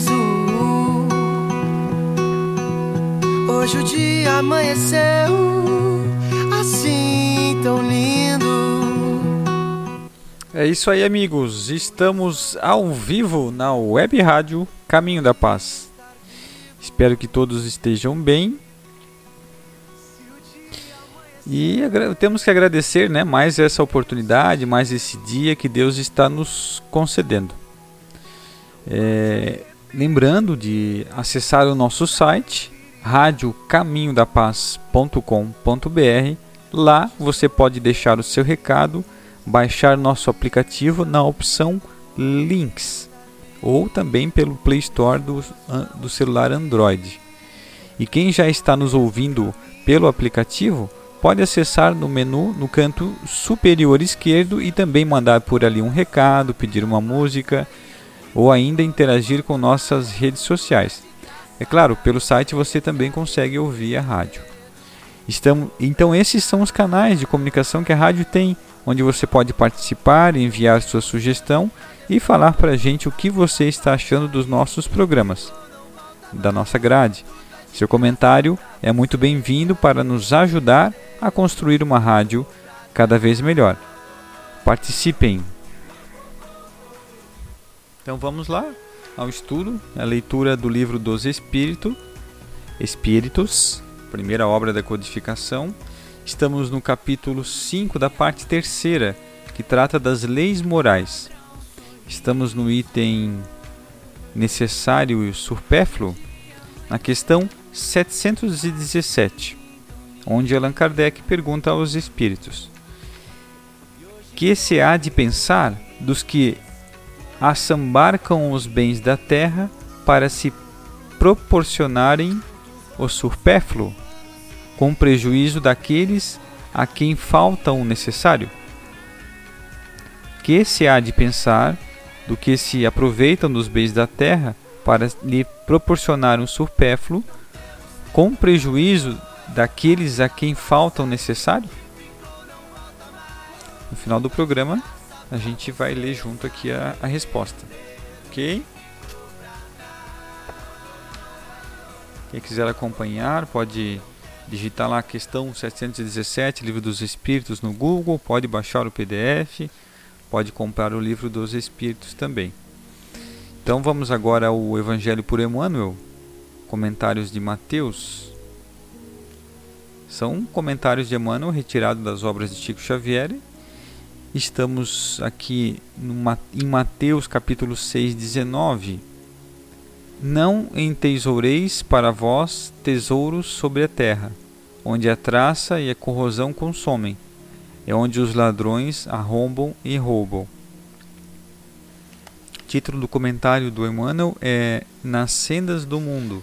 Sorriso. Hoje o dia amanheceu assim tão lindo. É isso aí, amigos. Estamos ao vivo na web rádio Caminho da Paz. Espero que todos estejam bem. E temos que agradecer né, mais essa oportunidade, mais esse dia que Deus está nos concedendo. É, lembrando de acessar o nosso site radiocaminhodapaz.com.br. Lá você pode deixar o seu recado, baixar nosso aplicativo na opção Links ou também pelo Play Store do, do celular Android. E quem já está nos ouvindo pelo aplicativo pode acessar no menu no canto superior esquerdo e também mandar por ali um recado, pedir uma música ou ainda interagir com nossas redes sociais. É claro, pelo site você também consegue ouvir a rádio. Estamos, então esses são os canais de comunicação que a rádio tem, onde você pode participar, enviar sua sugestão e falar para a gente o que você está achando dos nossos programas, da nossa grade. Seu comentário é muito bem-vindo para nos ajudar a construir uma rádio cada vez melhor. Participem! Então vamos lá ao estudo, a leitura do livro dos Espírito, Espíritos, primeira obra da codificação. Estamos no capítulo 5 da parte terceira, que trata das leis morais. Estamos no item necessário e supérfluo, na questão 717, onde Allan Kardec pergunta aos espíritos: Que se há de pensar dos que assambarcam os bens da terra para se proporcionarem o supérfluo, com prejuízo daqueles a quem falta o necessário? Que se há de pensar do que se aproveitam dos bens da terra para lhe proporcionar um supérfluo, com prejuízo daqueles a quem falta o necessário? No final do programa, a gente vai ler junto aqui a, a resposta. Ok? Quem quiser acompanhar, pode digitar lá a questão 717, Livro dos Espíritos, no Google, pode baixar o PDF, pode comprar o Livro dos Espíritos também. Então vamos agora ao Evangelho por Emmanuel, comentários de Mateus. São comentários de Emmanuel retirados das obras de Chico Xavier. Estamos aqui numa, em Mateus capítulo 6, 19. Não entesoureis para vós tesouros sobre a terra, onde a traça e a corrosão consomem, é onde os ladrões arrombam e roubam. O título do comentário do Emmanuel é Nas Sendas do Mundo,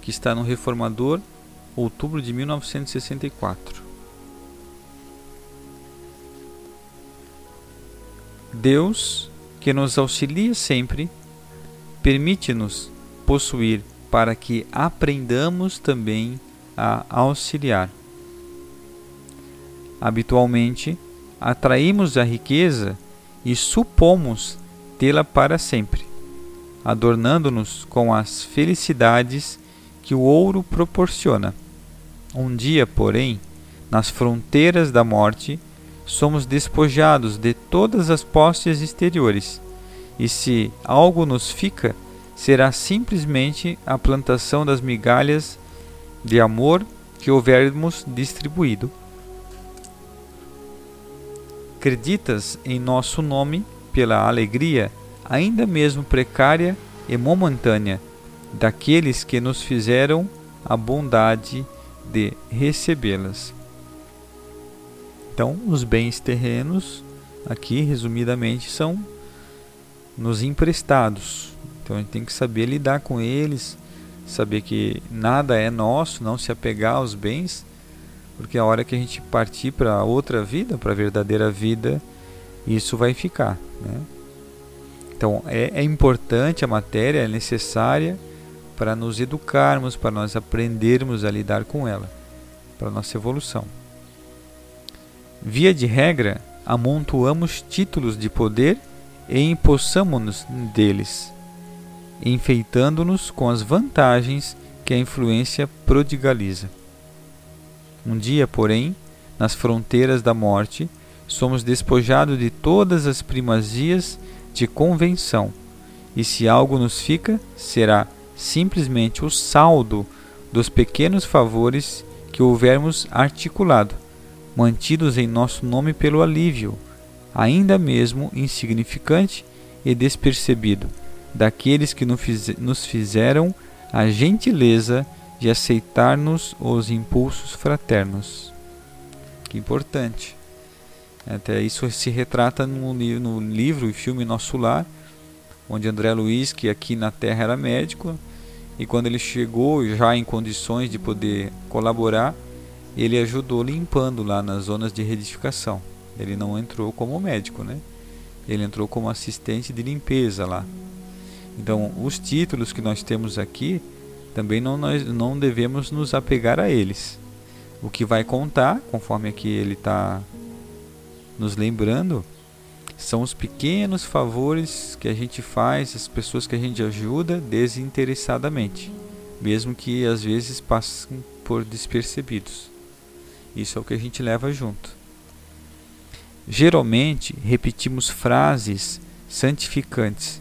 que está no Reformador, outubro de 1964. Deus, que nos auxilia sempre, permite-nos possuir para que aprendamos também a auxiliar. Habitualmente, atraímos a riqueza e supomos tê-la para sempre, adornando-nos com as felicidades que o ouro proporciona. Um dia, porém, nas fronteiras da morte, somos despojados de todas as posses exteriores, e se algo nos fica, será simplesmente a plantação das migalhas de amor que houvermos distribuído. Acreditas em nosso nome pela alegria, ainda mesmo precária e momentânea, daqueles que nos fizeram a bondade de recebê-las. Então, os bens terrenos, aqui resumidamente, são nos emprestados. Então, a gente tem que saber lidar com eles, saber que nada é nosso, não se apegar aos bens, porque a hora que a gente partir para outra vida, para a verdadeira vida, isso vai ficar. Né? Então, é, é importante a matéria, é necessária para nos educarmos, para nós aprendermos a lidar com ela, para a nossa evolução. Via de regra, amontoamos títulos de poder e empossamo-nos deles, enfeitando-nos com as vantagens que a influência prodigaliza. Um dia, porém, nas fronteiras da morte, somos despojados de todas as primazias de convenção, e se algo nos fica, será simplesmente o saldo dos pequenos favores que houvermos articulado, mantidos em nosso nome pelo alívio, ainda mesmo insignificante e despercebido, daqueles que nos fizeram a gentileza de aceitar-nos os impulsos fraternos. Que importante. Até isso se retrata no, no livro e filme Nosso Lar, onde André Luiz, que aqui na Terra era médico, e quando ele chegou já em condições de poder colaborar, ele ajudou limpando lá nas zonas de reedificação. Ele não entrou como médico, né? Ele entrou como assistente de limpeza lá. Então, os títulos que nós temos aqui, também não, nós não devemos nos apegar a eles. O que vai contar, conforme aqui ele está nos lembrando, são os pequenos favores que a gente faz, as pessoas que a gente ajuda desinteressadamente, mesmo que às vezes passem por despercebidos. Isso é o que a gente leva junto. Geralmente repetimos frases santificantes,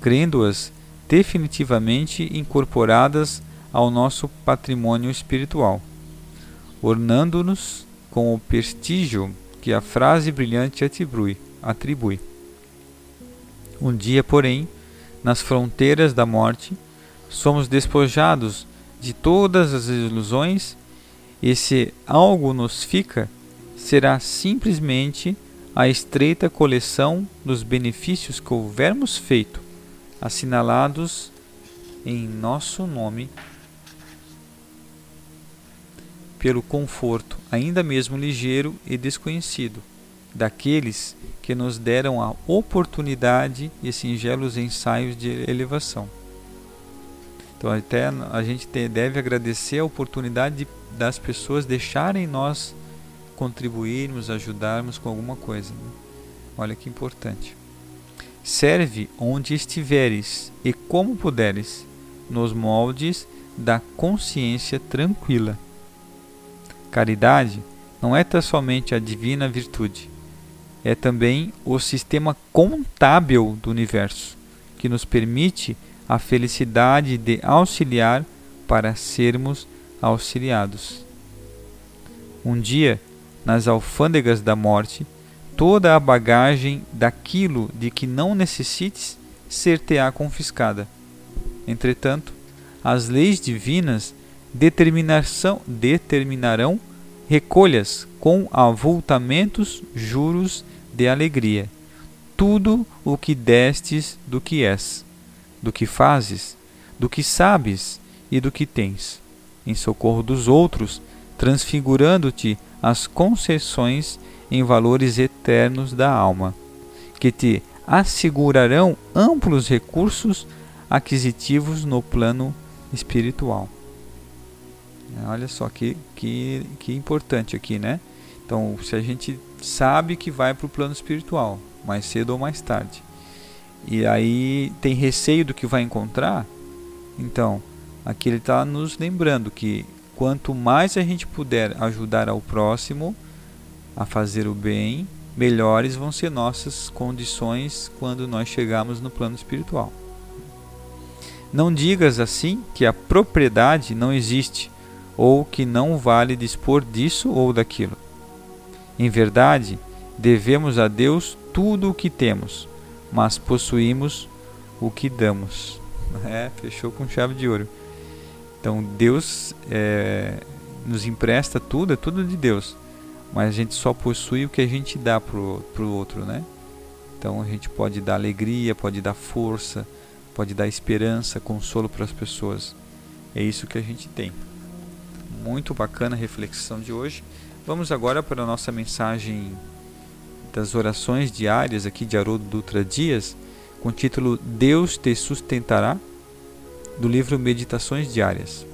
crendo-as definitivamente incorporadas ao nosso patrimônio espiritual, ornando-nos com o prestígio que a frase brilhante atribui. Um dia, porém, nas fronteiras da morte, somos despojados de todas as ilusões e se algo nos fica, será simplesmente a estreita coleção dos benefícios que houvermos feito, assinalados em nosso nome, pelo conforto, ainda mesmo ligeiro e desconhecido, daqueles que nos deram a oportunidade e singelos ensaios de elevação. Então, até a gente deve agradecer a oportunidade de, das pessoas deixarem nós contribuirmos, ajudarmos com alguma coisa. Né? Olha que importante. serve onde estiveres e como puderes, nos moldes da consciência tranquila. Caridade não é somente a divina virtude, é também o sistema contábil do universo, que nos permite a felicidade de auxiliar para sermos auxiliados. Um dia, nas alfândegas da morte, toda a bagagem daquilo de que não necessites ser-te-á confiscada. Entretanto, as leis divinas determinarão recolhas com avultamentos juros de alegria tudo o que destes do que és, do que fazes, do que sabes e do que tens, em socorro dos outros, transfigurando-te as concessões em valores eternos da alma, que te assegurarão amplos recursos aquisitivos no plano espiritual. Olha só que, que, que importante aqui, né? Então, se a gente sabe que vai para o plano espiritual, mais cedo ou mais tarde, e aí tem receio do que vai encontrar, então aqui ele está nos lembrando que quanto mais a gente puder ajudar ao próximo a fazer o bem, melhores vão ser nossas condições quando nós chegarmos no plano espiritual. Não digas assim que a propriedade não existe ou que não vale dispor disso ou daquilo. Em verdade, devemos a Deus tudo o que temos, mas possuímos o que damos. É, fechou com chave de ouro. Então Deus é, nos empresta tudo, é tudo de Deus, mas a gente só possui o que a gente dá para o outro, né? Então a gente pode dar alegria, pode dar força, pode dar esperança, consolo para as pessoas. É isso que a gente tem. Muito bacana a reflexão de hoje. Vamos agora para a nossa mensagem das orações diárias aqui de Haroldo Dutra Dias, com o título Deus te sustentará, do livro Meditações Diárias.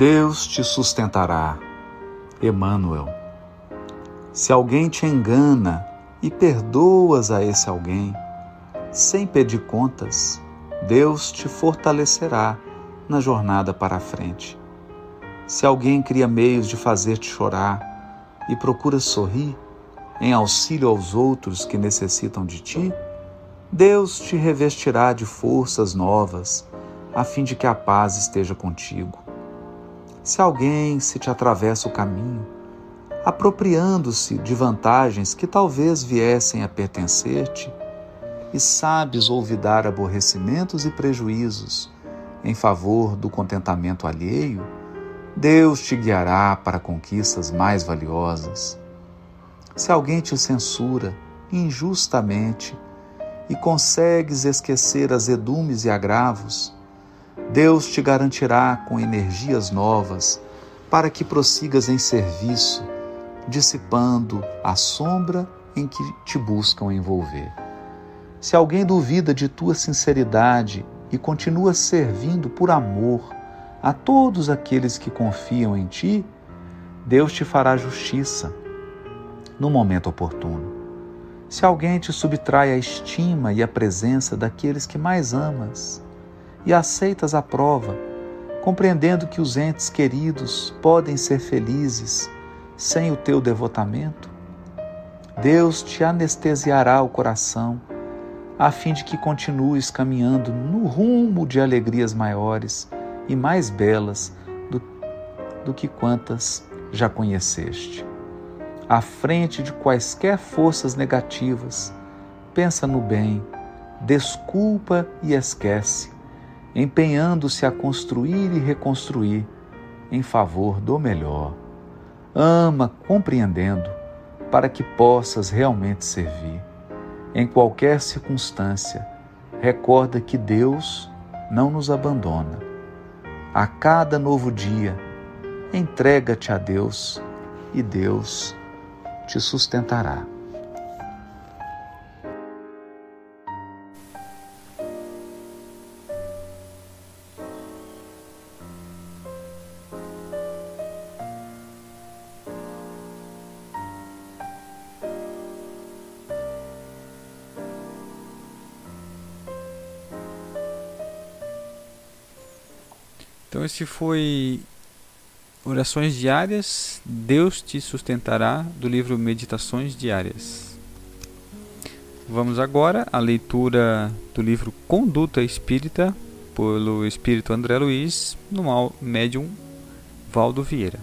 Deus te sustentará. Emmanuel. Se alguém te engana e perdoas a esse alguém, sem pedir contas, Deus te fortalecerá na jornada para a frente. Se alguém cria meios de fazer-te chorar e procura sorrir em auxílio aos outros que necessitam de ti, Deus te revestirá de forças novas, a fim de que a paz esteja contigo. Se alguém se te atravessa o caminho, apropriando-se de vantagens que talvez viessem a pertencer-te, e sabes olvidar aborrecimentos e prejuízos em favor do contentamento alheio, Deus te guiará para conquistas mais valiosas. Se alguém te censura injustamente e consegues esquecer azedumes e agravos, Deus te garantirá com energias novas para que prossigas em serviço, dissipando a sombra em que te buscam envolver. Se alguém duvida de tua sinceridade e continua servindo por amor a todos aqueles que confiam em ti, Deus te fará justiça no momento oportuno. Se alguém te subtrai a estima e a presença daqueles que mais amas, e aceitas a prova, compreendendo que os entes queridos podem ser felizes sem o teu devotamento? Deus te anestesiará o coração, a fim de que continues caminhando no rumo de alegrias maiores e mais belas do, do que quantas já conheceste. À frente de quaisquer forças negativas, pensa no bem, desculpa e esquece empenhando-se a construir e reconstruir em favor do melhor. Ama compreendendo para que possas realmente servir. Em qualquer circunstância, recorda que Deus não nos abandona. A cada novo dia, entrega-te a Deus e Deus te sustentará. Então esse foi Orações Diárias, Deus te sustentará, do livro Meditações Diárias. Vamos agora à leitura do livro Conduta Espírita, pelo Espírito André Luiz, no médium Valdo Vieira.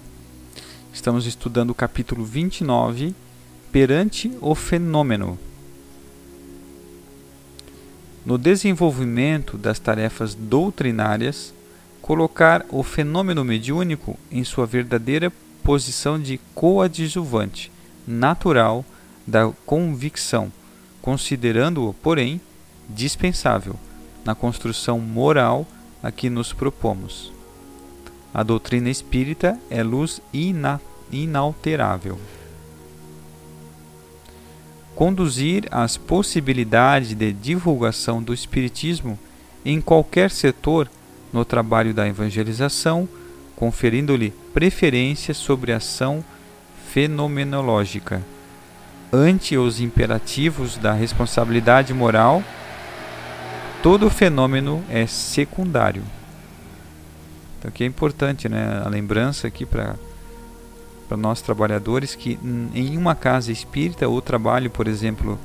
Estamos estudando o capítulo 29, Perante o Fenômeno. No desenvolvimento das tarefas doutrinárias, colocar o fenômeno mediúnico em sua verdadeira posição de coadjuvante natural da convicção, considerando-o, porém, dispensável na construção moral a que nos propomos. A doutrina espírita é luz ina inalterável. Conduzir as possibilidades de divulgação do Espiritismo em qualquer setor no trabalho da evangelização, conferindo-lhe preferência sobre a ação fenomenológica. Ante os imperativos da responsabilidade moral, todo fenômeno é secundário. Então aqui é importante, né, a lembrança aqui para nós trabalhadores que em uma casa espírita o trabalho, por exemplo,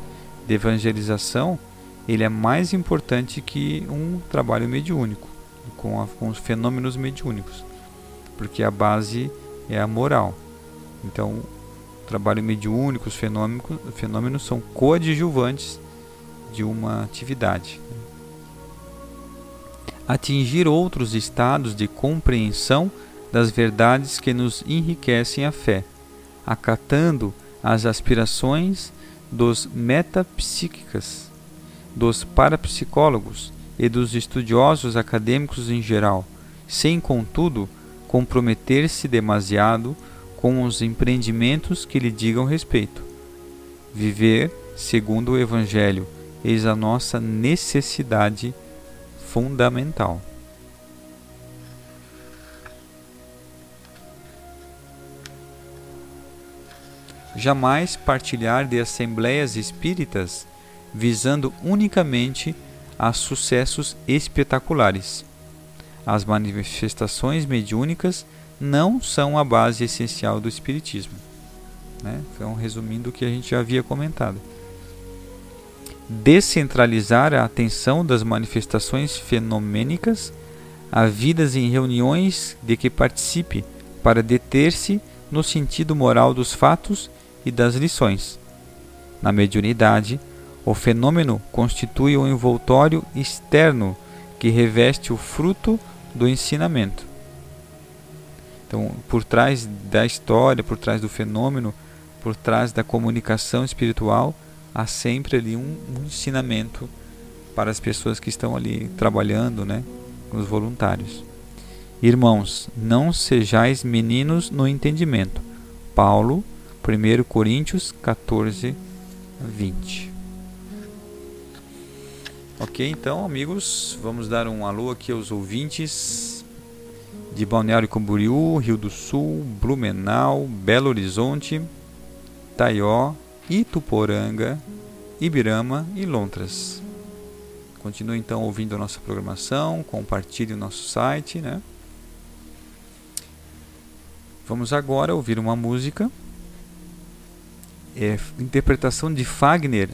de evangelização, ele é mais importante que um trabalho mediúnico com, a, com os fenômenos mediúnicos, porque a base é a moral. Então, o trabalho mediúnico, os fenômenos, fenômenos são coadjuvantes de uma atividade. Atingir outros estados de compreensão das verdades que nos enriquecem a fé, acatando as aspirações dos metapsíquicas, dos parapsicólogos e dos estudiosos acadêmicos em geral, sem, contudo, comprometer-se demasiado com os empreendimentos que lhe digam respeito. Viver segundo o Evangelho, eis a nossa necessidade fundamental. Jamais partilhar de assembleias espíritas visando unicamente a sucessos espetaculares. As manifestações mediúnicas não são a base essencial do Espiritismo. Né? Então, resumindo o que a gente já havia comentado. Descentralizar a atenção das manifestações fenomênicas havidas em reuniões de que participe para deter-se no sentido moral dos fatos e das lições. Na mediunidade, o fenômeno constitui um envoltório externo que reveste o fruto do ensinamento. Então, por trás da história, por trás do fenômeno, por trás da comunicação espiritual, há sempre ali um, um ensinamento para as pessoas que estão ali trabalhando, né, os voluntários. Irmãos, não sejais meninos no entendimento. Paulo, 1 Coríntios 14, 20. Ok, então, amigos, vamos dar um alô aqui aos ouvintes de Balneário Camboriú, Rio do Sul, Blumenau, Belo Horizonte, Taió, Ituporanga, Ibirama e Lontras. Continue então ouvindo a nossa programação, compartilhe o nosso site, né? Vamos agora ouvir uma música. É interpretação de Fagner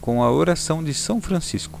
com a oração de São Francisco.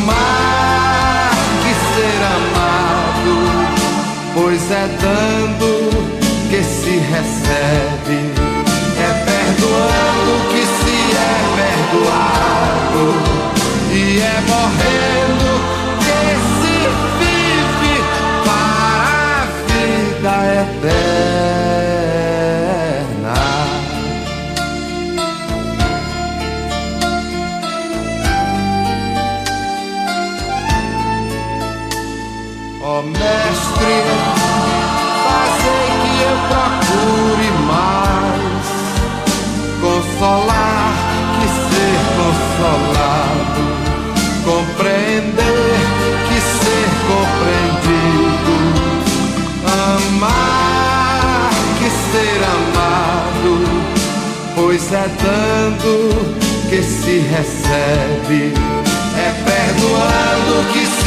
amar que ser amado, pois é dando que se recebe, é perdoando que se é perdoado, e é morrendo pois é dando que se recebe, é perdoando que se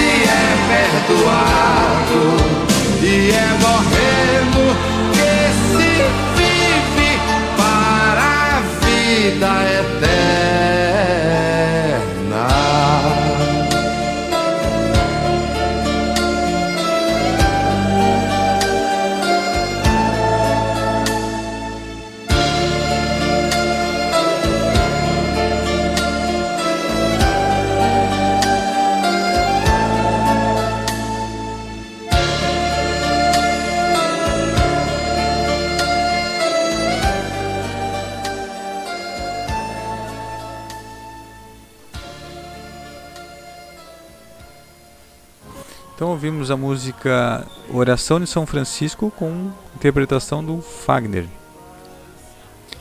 música Oração de São Francisco com interpretação do Fagner.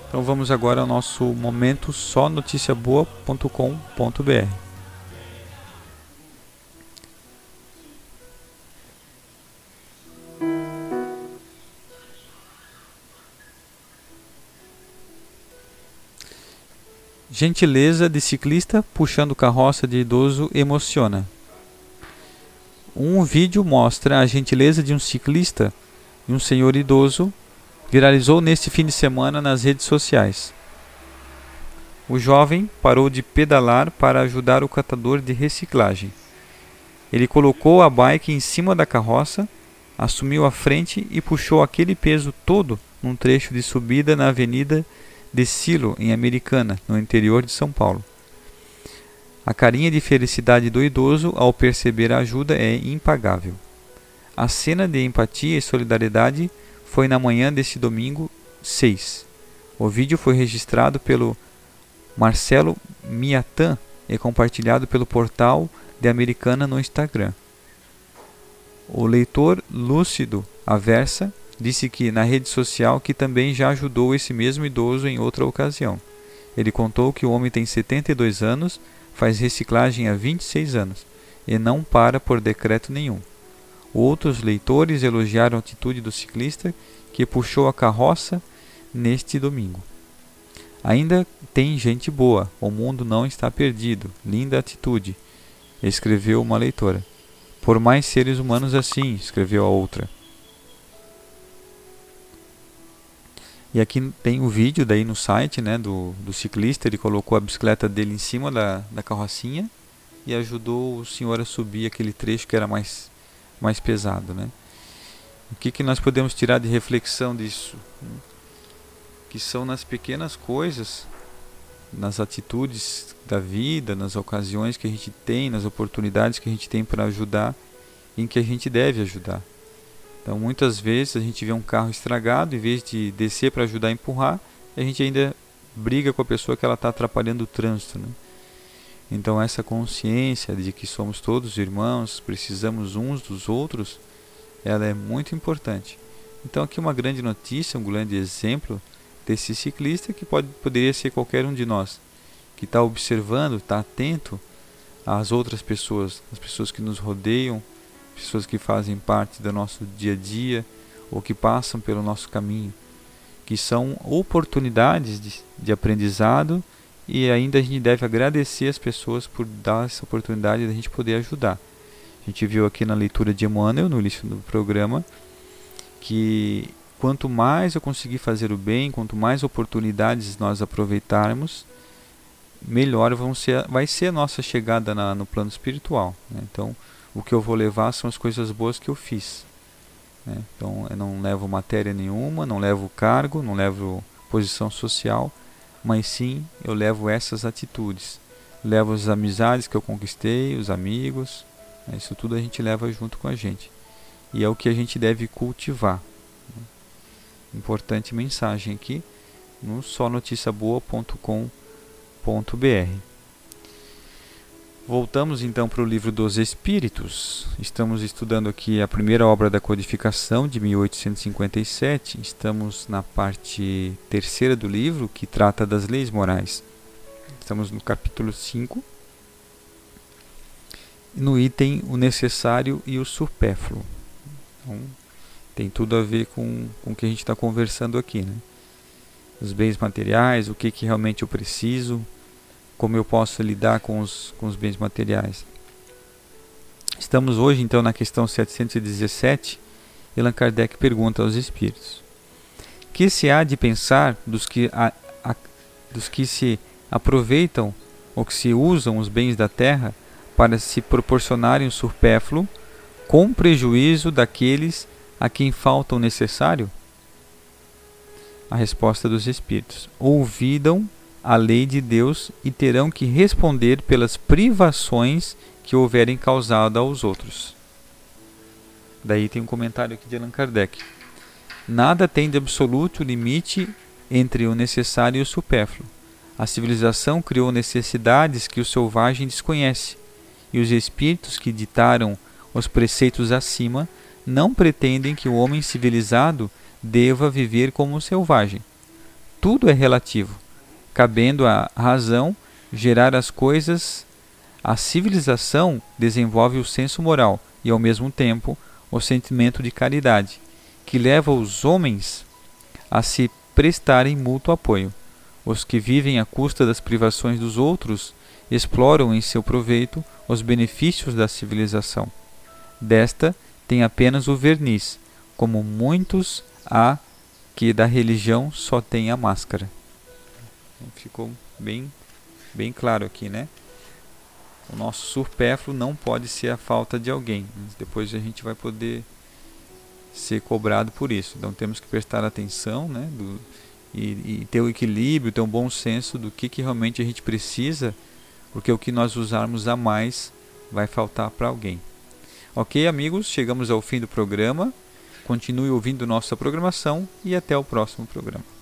Então vamos agora ao nosso momento só noticiaboa.com.br. Gentileza de ciclista puxando carroça de idoso emociona. Um vídeo mostra a gentileza de um ciclista e um senhor idoso viralizou neste fim de semana nas redes sociais. O jovem parou de pedalar para ajudar o catador de reciclagem. Ele colocou a bike em cima da carroça, assumiu a frente e puxou aquele peso todo num trecho de subida na Avenida de Silo, em Americana, no interior de São Paulo. A carinha de felicidade do idoso ao perceber a ajuda é impagável. A cena de empatia e solidariedade foi na manhã deste domingo 6. O vídeo foi registrado pelo Marcelo Miatan e compartilhado pelo portal de Americana no Instagram. O leitor Lúcido Aversa disse que na rede social que também já ajudou esse mesmo idoso em outra ocasião. Ele contou que o homem tem 72 anos, faz reciclagem há 26 anos e não para por decreto nenhum. Outros leitores elogiaram a atitude do ciclista que puxou a carroça neste domingo. Ainda tem gente boa, o mundo não está perdido. Linda atitude, escreveu uma leitora. Por mais seres humanos assim, escreveu a outra. E aqui tem o vídeo daí no site né, do, do ciclista, ele colocou a bicicleta dele em cima da, da carrocinha e ajudou o senhor a subir aquele trecho que era mais, mais pesado. Né? O que, que nós podemos tirar de reflexão disso? Que são nas pequenas coisas, nas atitudes da vida, nas ocasiões que a gente tem, nas oportunidades que a gente tem para ajudar, em que a gente deve ajudar. Então, muitas vezes a gente vê um carro estragado, em vez de descer para ajudar a empurrar, a gente ainda briga com a pessoa que ela está atrapalhando o trânsito. Né? Então, essa consciência de que somos todos irmãos, precisamos uns dos outros, ela é muito importante. Então, aqui uma grande notícia, um grande exemplo desse ciclista que pode, poderia ser qualquer um de nós, que está observando, está atento às outras pessoas, as pessoas que nos rodeiam, pessoas que fazem parte do nosso dia a dia ou que passam pelo nosso caminho, que são oportunidades de, de aprendizado e ainda a gente deve agradecer as pessoas por dar essa oportunidade de a gente poder ajudar. A gente viu aqui na leitura de Emmanuel, no início do programa, que quanto mais eu conseguir fazer o bem, quanto mais oportunidades nós aproveitarmos, melhor vão ser, vai ser a nossa chegada na, no plano espiritual. Né? Então, o que eu vou levar são as coisas boas que eu fiz. Né? Então eu não levo matéria nenhuma, não levo cargo, não levo posição social, mas sim eu levo essas atitudes. Levo as amizades que eu conquistei, os amigos, né? isso tudo a gente leva junto com a gente. E é o que a gente deve cultivar. Né? Importante mensagem aqui no sonoticiaboa.com.br. Voltamos então para o livro dos Espíritos. Estamos estudando aqui a primeira obra da codificação de 1857. Estamos na parte terceira do livro que trata das leis morais. Estamos no capítulo 5, no item o necessário e o supérfluo. Então, tem tudo a ver com, com o que a gente está conversando aqui. Né? Os bens materiais, o que, que realmente eu preciso como eu posso lidar com os, com os bens materiais. Estamos hoje então na questão 717. Allan Kardec pergunta aos espíritos: Que se há de pensar dos que, a, a, dos que se aproveitam ou que se usam os bens da terra para se proporcionarem o supérfluo, com prejuízo daqueles a quem falta o necessário? A resposta dos espíritos: Ouvidam a lei de Deus e terão que responder pelas privações que houverem causado aos outros. Daí tem um comentário aqui de Allan Kardec. Nada tem de absoluto limite entre o necessário e o supérfluo. A civilização criou necessidades que o selvagem desconhece, e os espíritos que ditaram os preceitos acima não pretendem que o homem civilizado deva viver como um selvagem. Tudo é relativo cabendo à razão gerar as coisas, a civilização desenvolve o senso moral e, ao mesmo tempo, o sentimento de caridade, que leva os homens a se prestarem mútuo apoio. Os que vivem à custa das privações dos outros exploram em seu proveito os benefícios da civilização. Desta tem apenas o verniz, como muitos há que da religião só tem a máscara. Ficou bem, bem claro aqui, né? O nosso supérfluo não pode ser a falta de alguém. Depois a gente vai poder ser cobrado por isso. Então temos que prestar atenção, né? Do, e, e ter o equilíbrio, ter um bom senso do que, que realmente a gente precisa, porque o que nós usarmos a mais vai faltar para alguém. Ok, amigos, chegamos ao fim do programa. Continue ouvindo nossa programação e até o próximo programa.